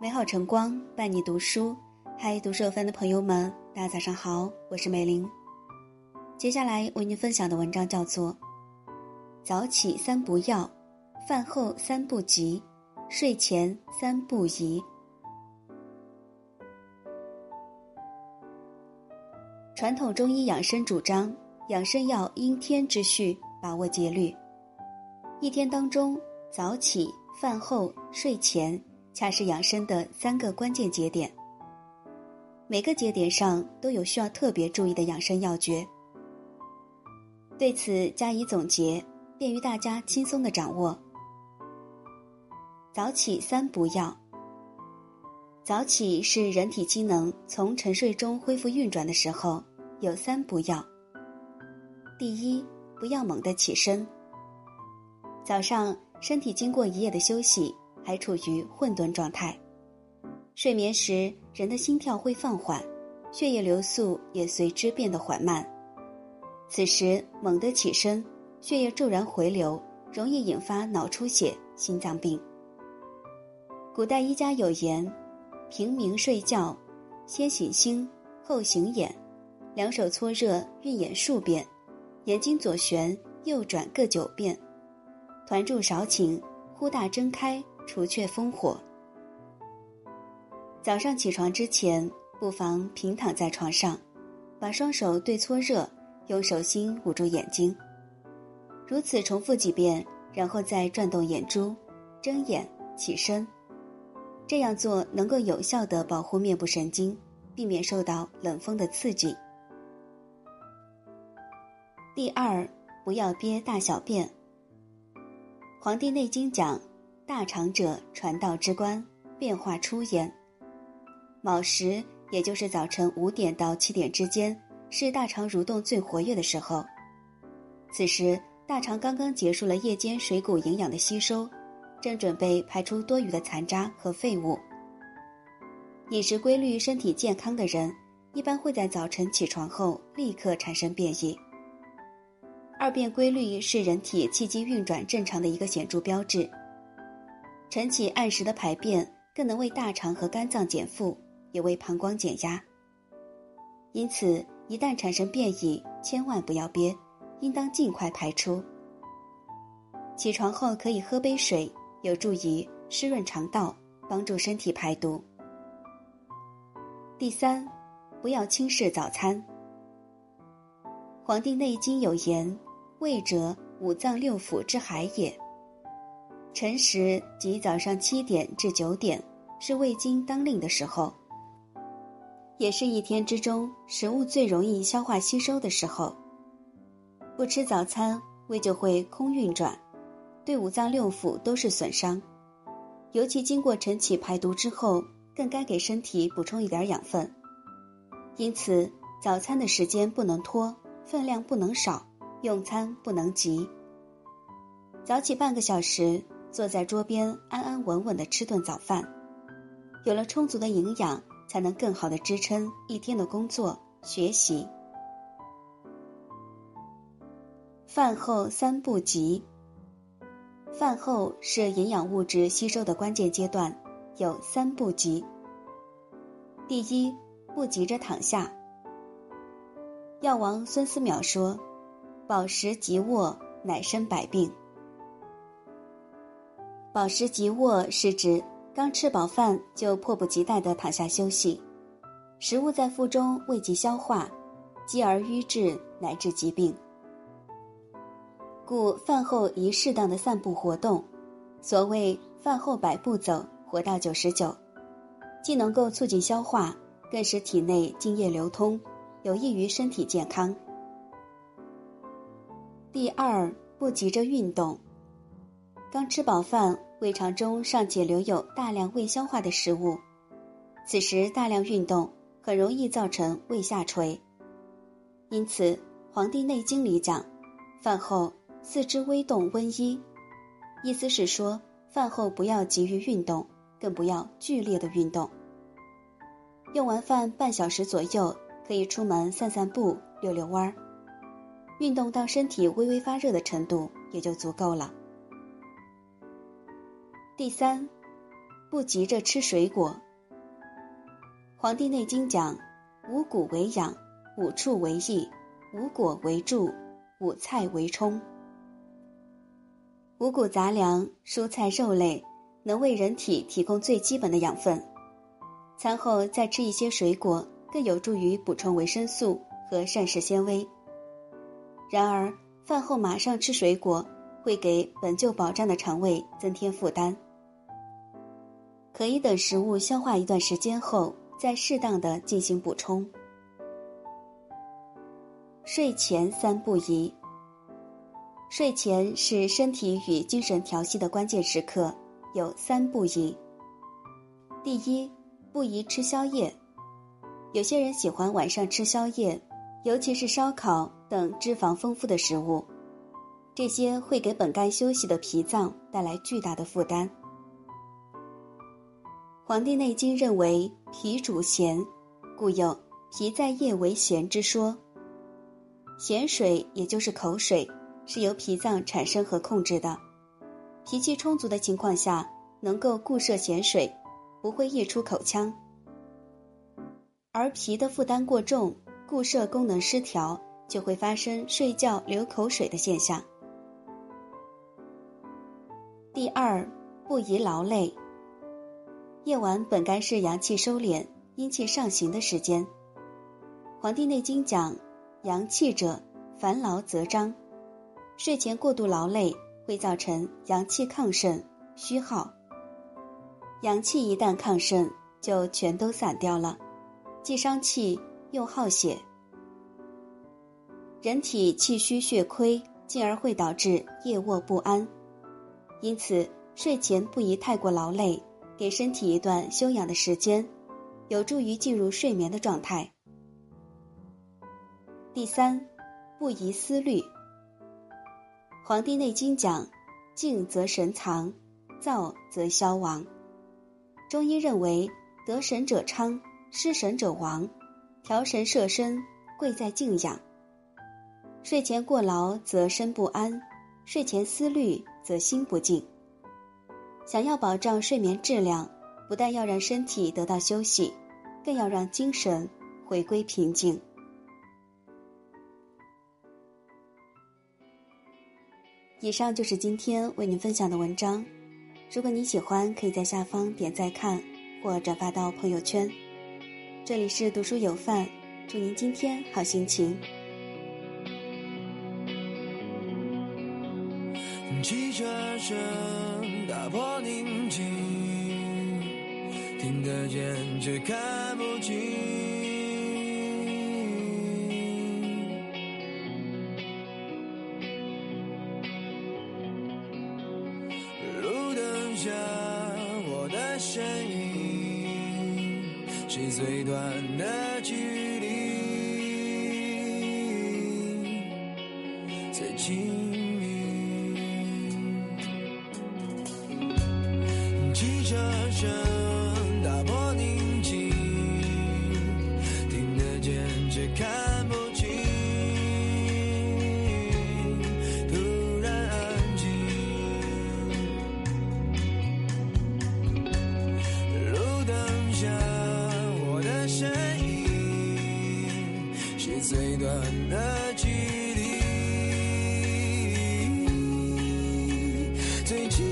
美好晨光伴你读书，嗨，读书有范的朋友们，大家早上好，我是美玲。接下来为您分享的文章叫做《早起三不要，饭后三不急，睡前三不宜》。传统中医养生主张，养生要因天之序，把握节律。一天当中，早起、饭后、睡前。恰是养生的三个关键节点，每个节点上都有需要特别注意的养生要诀。对此加以总结，便于大家轻松的掌握。早起三不要。早起是人体机能从沉睡中恢复运转的时候，有三不要。第一，不要猛地起身。早上身体经过一夜的休息。还处于混沌状态，睡眠时人的心跳会放缓，血液流速也随之变得缓慢。此时猛地起身，血液骤然回流，容易引发脑出血、心脏病。古代医家有言：“平明睡觉，先醒心，后醒眼，两手搓热，运眼数遍，眼睛左旋右转各九遍，团住少顷，忽大睁开。”除却烽火。早上起床之前，不妨平躺在床上，把双手对搓热，用手心捂住眼睛。如此重复几遍，然后再转动眼珠，睁眼起身。这样做能够有效的保护面部神经，避免受到冷风的刺激。第二，不要憋大小便。《黄帝内经》讲。大肠者，传道之官，变化出焉。卯时，也就是早晨五点到七点之间，是大肠蠕动最活跃的时候。此时，大肠刚刚结束了夜间水谷营养的吸收，正准备排出多余的残渣和废物。饮食规律、身体健康的人，一般会在早晨起床后立刻产生便意。二便规律是人体气机运转正常的一个显著标志。晨起按时的排便，更能为大肠和肝脏减负，也为膀胱减压。因此，一旦产生便意，千万不要憋，应当尽快排出。起床后可以喝杯水，有助于湿润肠道，帮助身体排毒。第三，不要轻视早餐。《黄帝内经》有言：“胃者，五脏六腑之海也。”晨时即早上七点至九点，是胃经当令的时候，也是一天之中食物最容易消化吸收的时候。不吃早餐，胃就会空运转，对五脏六腑都是损伤。尤其经过晨起排毒之后，更该给身体补充一点养分。因此，早餐的时间不能拖，分量不能少，用餐不能急。早起半个小时。坐在桌边，安安稳稳的吃顿早饭，有了充足的营养，才能更好的支撑一天的工作学习。饭后三不急。饭后是营养物质吸收的关键阶段，有三不急。第一，不急着躺下。药王孙思邈说：“饱食即卧，乃生百病。”饱食即卧是指刚吃饱饭就迫不及待地躺下休息，食物在腹中未及消化，继而瘀滞乃至疾病。故饭后宜适当的散步活动，所谓饭后百步走，活到九十九，既能够促进消化，更使体内津液流通，有益于身体健康。第二，不急着运动。刚吃饱饭，胃肠中尚且留有大量未消化的食物，此时大量运动很容易造成胃下垂。因此，《黄帝内经》里讲，饭后四肢微动温衣，意思是说，饭后不要急于运动，更不要剧烈的运动。用完饭半小时左右，可以出门散散步、溜溜弯儿，运动到身体微微发热的程度，也就足够了。第三，不急着吃水果。《黄帝内经》讲：五谷为养，五畜为益，五果为助，五菜为充。五谷杂粮、蔬菜、肉类能为人体提供最基本的养分，餐后再吃一些水果，更有助于补充维生素和膳食纤维。然而，饭后马上吃水果，会给本就饱胀的肠胃增添负担。可以等食物消化一段时间后，再适当的进行补充。睡前三不宜。睡前是身体与精神调息的关键时刻，有三不宜。第一，不宜吃宵夜。有些人喜欢晚上吃宵夜，尤其是烧烤等脂肪丰富的食物，这些会给本该休息的脾脏带来巨大的负担。《黄帝内经》认为脾主咸，故有“脾在液为涎”之说。咸水也就是口水，是由脾脏产生和控制的。脾气充足的情况下，能够固摄咸水，不会溢出口腔。而脾的负担过重，固摄功能失调，就会发生睡觉流口水的现象。第二，不宜劳累。夜晚本该是阳气收敛、阴气上行的时间，《黄帝内经》讲，阳气者，烦劳则张。睡前过度劳累会造成阳气亢盛、虚耗。阳气一旦亢盛，就全都散掉了，既伤气又耗血，人体气虚血亏，进而会导致夜卧不安。因此，睡前不宜太过劳累。给身体一段休养的时间，有助于进入睡眠的状态。第三，不宜思虑。《黄帝内经》讲：静则神藏，躁则消亡。中医认为，得神者昌，失神者亡。调神摄身，贵在静养。睡前过劳则身不安，睡前思虑则心不静。想要保障睡眠质量，不但要让身体得到休息，更要让精神回归平静。以上就是今天为您分享的文章。如果你喜欢，可以在下方点赞看或转发到朋友圈。这里是读书有范，祝您今天好心情。汽车声打破宁静，听得见却看不清。路灯下我的身影，是最短的距离，最近。汽车声打破宁静听得见却看不清突然安静路灯下我的身影是最短的距离？最近